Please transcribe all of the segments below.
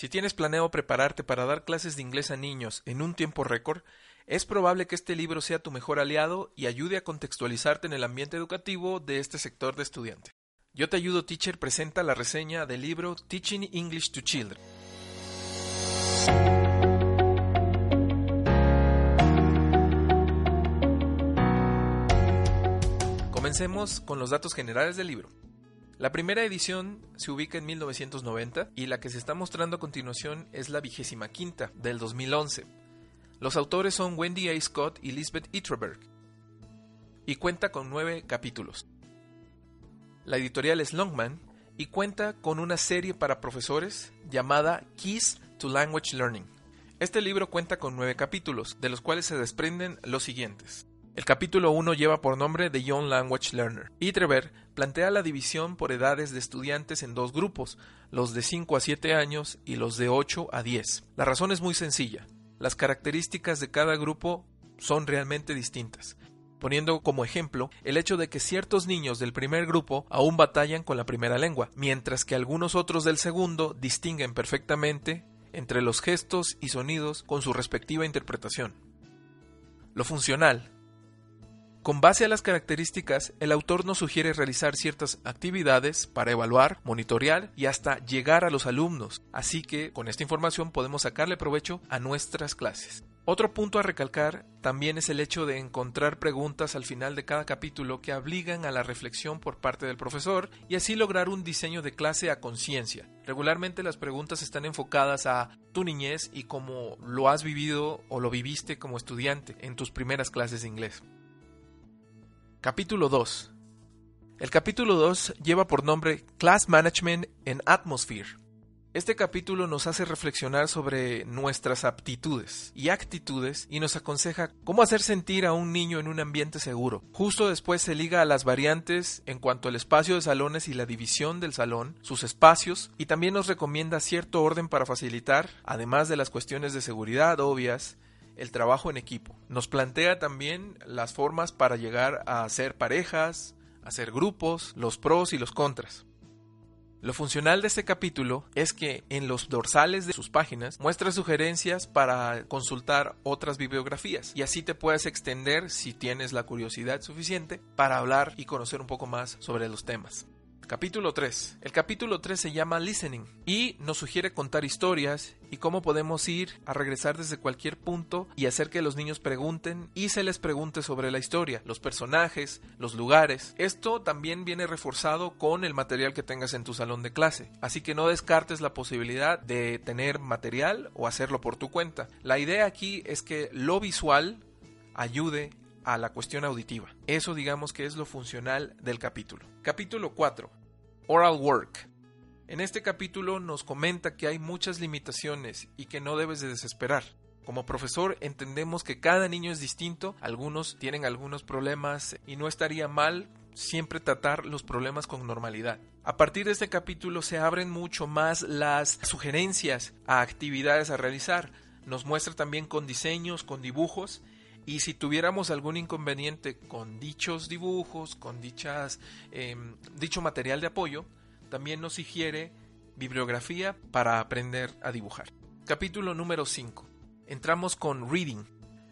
Si tienes planeado prepararte para dar clases de inglés a niños en un tiempo récord, es probable que este libro sea tu mejor aliado y ayude a contextualizarte en el ambiente educativo de este sector de estudiante. Yo te ayudo Teacher presenta la reseña del libro Teaching English to Children. Comencemos con los datos generales del libro. La primera edición se ubica en 1990 y la que se está mostrando a continuación es la vigésima quinta del 2011. Los autores son Wendy A. Scott y Lisbeth Itterberg y cuenta con nueve capítulos. La editorial es Longman y cuenta con una serie para profesores llamada Keys to Language Learning. Este libro cuenta con nueve capítulos, de los cuales se desprenden los siguientes. El capítulo 1 lleva por nombre The Young Language Learner. Itreber plantea la división por edades de estudiantes en dos grupos, los de 5 a 7 años y los de 8 a 10. La razón es muy sencilla. Las características de cada grupo son realmente distintas poniendo como ejemplo el hecho de que ciertos niños del primer grupo aún batallan con la primera lengua, mientras que algunos otros del segundo distinguen perfectamente entre los gestos y sonidos con su respectiva interpretación. Lo funcional con base a las características, el autor nos sugiere realizar ciertas actividades para evaluar, monitorear y hasta llegar a los alumnos, así que con esta información podemos sacarle provecho a nuestras clases. Otro punto a recalcar también es el hecho de encontrar preguntas al final de cada capítulo que obligan a la reflexión por parte del profesor y así lograr un diseño de clase a conciencia. Regularmente las preguntas están enfocadas a tu niñez y cómo lo has vivido o lo viviste como estudiante en tus primeras clases de inglés. Capítulo 2. El capítulo 2 lleva por nombre Class Management en Atmosphere. Este capítulo nos hace reflexionar sobre nuestras aptitudes y actitudes y nos aconseja cómo hacer sentir a un niño en un ambiente seguro. Justo después se liga a las variantes en cuanto al espacio de salones y la división del salón, sus espacios y también nos recomienda cierto orden para facilitar, además de las cuestiones de seguridad obvias, el trabajo en equipo. Nos plantea también las formas para llegar a hacer parejas, hacer grupos, los pros y los contras. Lo funcional de este capítulo es que en los dorsales de sus páginas muestra sugerencias para consultar otras bibliografías y así te puedes extender si tienes la curiosidad suficiente para hablar y conocer un poco más sobre los temas. Capítulo 3. El capítulo 3 se llama Listening y nos sugiere contar historias y cómo podemos ir a regresar desde cualquier punto y hacer que los niños pregunten y se les pregunte sobre la historia, los personajes, los lugares. Esto también viene reforzado con el material que tengas en tu salón de clase, así que no descartes la posibilidad de tener material o hacerlo por tu cuenta. La idea aquí es que lo visual ayude a la cuestión auditiva. Eso digamos que es lo funcional del capítulo. Capítulo 4. Oral Work. En este capítulo nos comenta que hay muchas limitaciones y que no debes de desesperar. Como profesor entendemos que cada niño es distinto, algunos tienen algunos problemas y no estaría mal siempre tratar los problemas con normalidad. A partir de este capítulo se abren mucho más las sugerencias a actividades a realizar. Nos muestra también con diseños, con dibujos y si tuviéramos algún inconveniente con dichos dibujos, con dichas, em, dicho material de apoyo, también nos sugiere bibliografía para aprender a dibujar. Capítulo número 5. Entramos con Reading.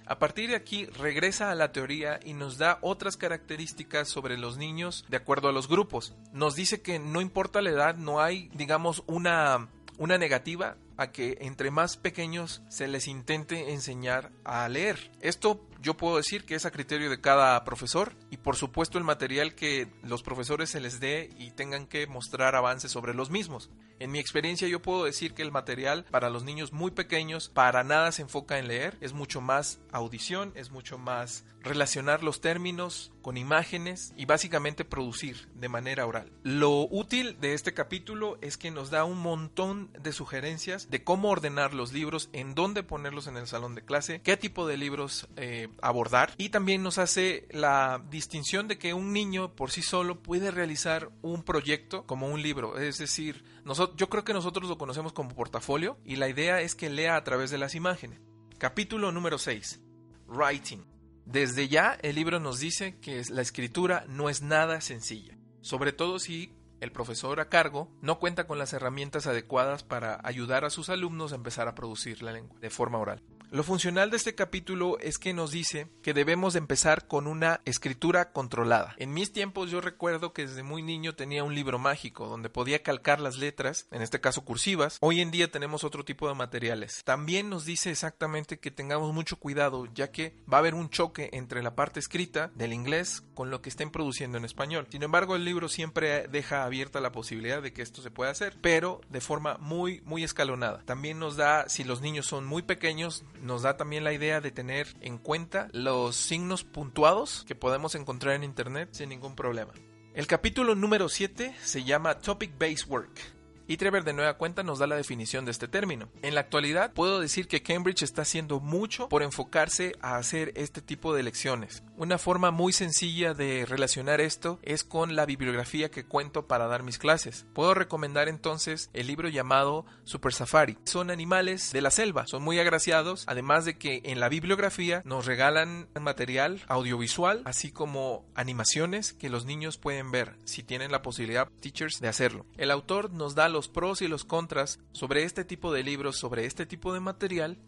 A partir de aquí regresa a la teoría y nos da otras características sobre los niños de acuerdo a los grupos. Nos dice que no importa la edad, no hay, digamos, una, una negativa a que entre más pequeños se les intente enseñar a leer. Esto yo puedo decir que es a criterio de cada profesor y por supuesto el material que los profesores se les dé y tengan que mostrar avances sobre los mismos. En mi experiencia yo puedo decir que el material para los niños muy pequeños para nada se enfoca en leer, es mucho más audición, es mucho más relacionar los términos con imágenes y básicamente producir de manera oral. Lo útil de este capítulo es que nos da un montón de sugerencias de cómo ordenar los libros, en dónde ponerlos en el salón de clase, qué tipo de libros eh, abordar y también nos hace la distinción de que un niño por sí solo puede realizar un proyecto como un libro, es decir, nosotros, yo creo que nosotros lo conocemos como portafolio y la idea es que lea a través de las imágenes. Capítulo número 6. Writing. Desde ya el libro nos dice que la escritura no es nada sencilla, sobre todo si el profesor a cargo no cuenta con las herramientas adecuadas para ayudar a sus alumnos a empezar a producir la lengua de forma oral. Lo funcional de este capítulo es que nos dice que debemos empezar con una escritura controlada. En mis tiempos yo recuerdo que desde muy niño tenía un libro mágico donde podía calcar las letras, en este caso cursivas. Hoy en día tenemos otro tipo de materiales. También nos dice exactamente que tengamos mucho cuidado ya que va a haber un choque entre la parte escrita del inglés con lo que estén produciendo en español. Sin embargo, el libro siempre deja abierta la posibilidad de que esto se pueda hacer, pero de forma muy muy escalonada. También nos da si los niños son muy pequeños nos da también la idea de tener en cuenta los signos puntuados que podemos encontrar en internet sin ningún problema. El capítulo número 7 se llama Topic Based Work y Trevor de nueva cuenta nos da la definición de este término. En la actualidad puedo decir que Cambridge está haciendo mucho por enfocarse a hacer este tipo de lecciones. Una forma muy sencilla de relacionar esto es con la bibliografía que cuento para dar mis clases. Puedo recomendar entonces el libro llamado Super Safari. Son animales de la selva, son muy agraciados, además de que en la bibliografía nos regalan material audiovisual, así como animaciones que los niños pueden ver si tienen la posibilidad, teachers, de hacerlo. El autor nos da los pros y los contras sobre este tipo de libros, sobre este tipo de material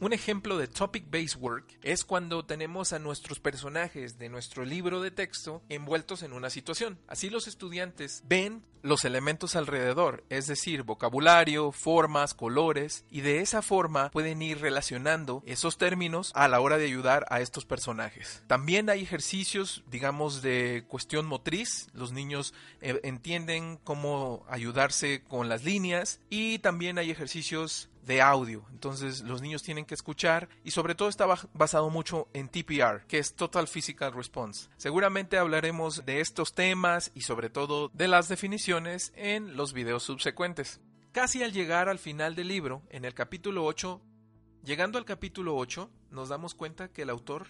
un ejemplo de topic-based work es cuando tenemos a nuestros personajes de nuestro libro de texto envueltos en una situación. Así los estudiantes ven los elementos alrededor, es decir, vocabulario, formas, colores, y de esa forma pueden ir relacionando esos términos a la hora de ayudar a estos personajes. También hay ejercicios, digamos, de cuestión motriz, los niños eh, entienden cómo ayudarse con las líneas, y también hay ejercicios de audio. Entonces los niños tienen que escuchar y sobre todo está basado mucho en TPR, que es Total Physical Response. Seguramente hablaremos de estos temas y sobre todo de las definiciones en los videos subsecuentes. Casi al llegar al final del libro, en el capítulo 8, llegando al capítulo 8, nos damos cuenta que el autor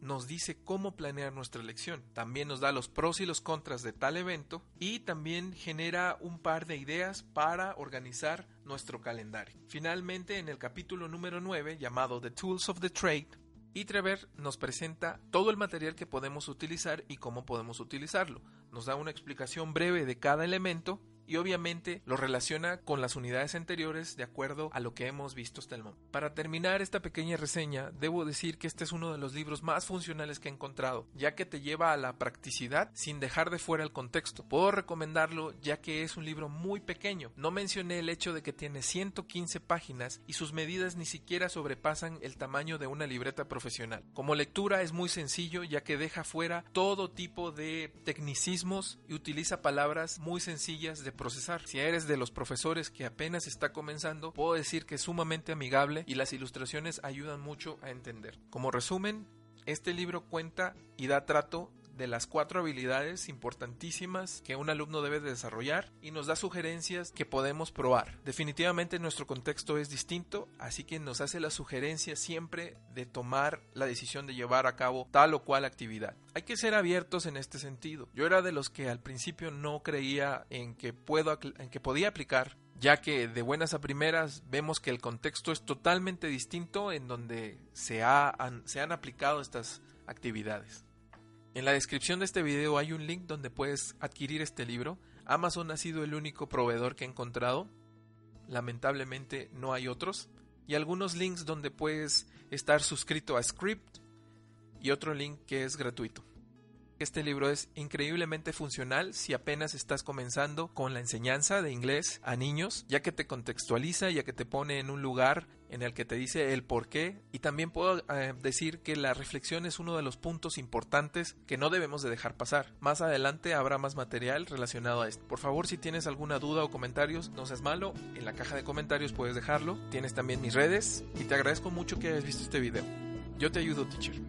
nos dice cómo planear nuestra elección. También nos da los pros y los contras de tal evento y también genera un par de ideas para organizar nuestro calendario. Finalmente, en el capítulo número 9, llamado The Tools of the Trade, Itrever nos presenta todo el material que podemos utilizar y cómo podemos utilizarlo. Nos da una explicación breve de cada elemento y obviamente lo relaciona con las unidades anteriores de acuerdo a lo que hemos visto hasta el momento. Para terminar esta pequeña reseña, debo decir que este es uno de los libros más funcionales que he encontrado, ya que te lleva a la practicidad sin dejar de fuera el contexto. Puedo recomendarlo ya que es un libro muy pequeño. No mencioné el hecho de que tiene 115 páginas y sus medidas ni siquiera sobrepasan el tamaño de una libreta profesional. Como lectura es muy sencillo ya que deja fuera todo tipo de tecnicismos y utiliza palabras muy sencillas de procesar. Si eres de los profesores que apenas está comenzando, puedo decir que es sumamente amigable y las ilustraciones ayudan mucho a entender. Como resumen, este libro cuenta y da trato de las cuatro habilidades importantísimas que un alumno debe desarrollar y nos da sugerencias que podemos probar. Definitivamente nuestro contexto es distinto, así que nos hace la sugerencia siempre de tomar la decisión de llevar a cabo tal o cual actividad. Hay que ser abiertos en este sentido. Yo era de los que al principio no creía en que puedo en que podía aplicar ya que de buenas a primeras vemos que el contexto es totalmente distinto en donde se, se han aplicado estas actividades. En la descripción de este video hay un link donde puedes adquirir este libro. Amazon ha sido el único proveedor que he encontrado. Lamentablemente no hay otros. Y algunos links donde puedes estar suscrito a Script y otro link que es gratuito. Este libro es increíblemente funcional si apenas estás comenzando con la enseñanza de inglés a niños, ya que te contextualiza, ya que te pone en un lugar en el que te dice el por qué y también puedo eh, decir que la reflexión es uno de los puntos importantes que no debemos de dejar pasar. Más adelante habrá más material relacionado a esto. Por favor, si tienes alguna duda o comentarios, no seas malo, en la caja de comentarios puedes dejarlo. Tienes también mis redes y te agradezco mucho que hayas visto este video. Yo te ayudo, teacher.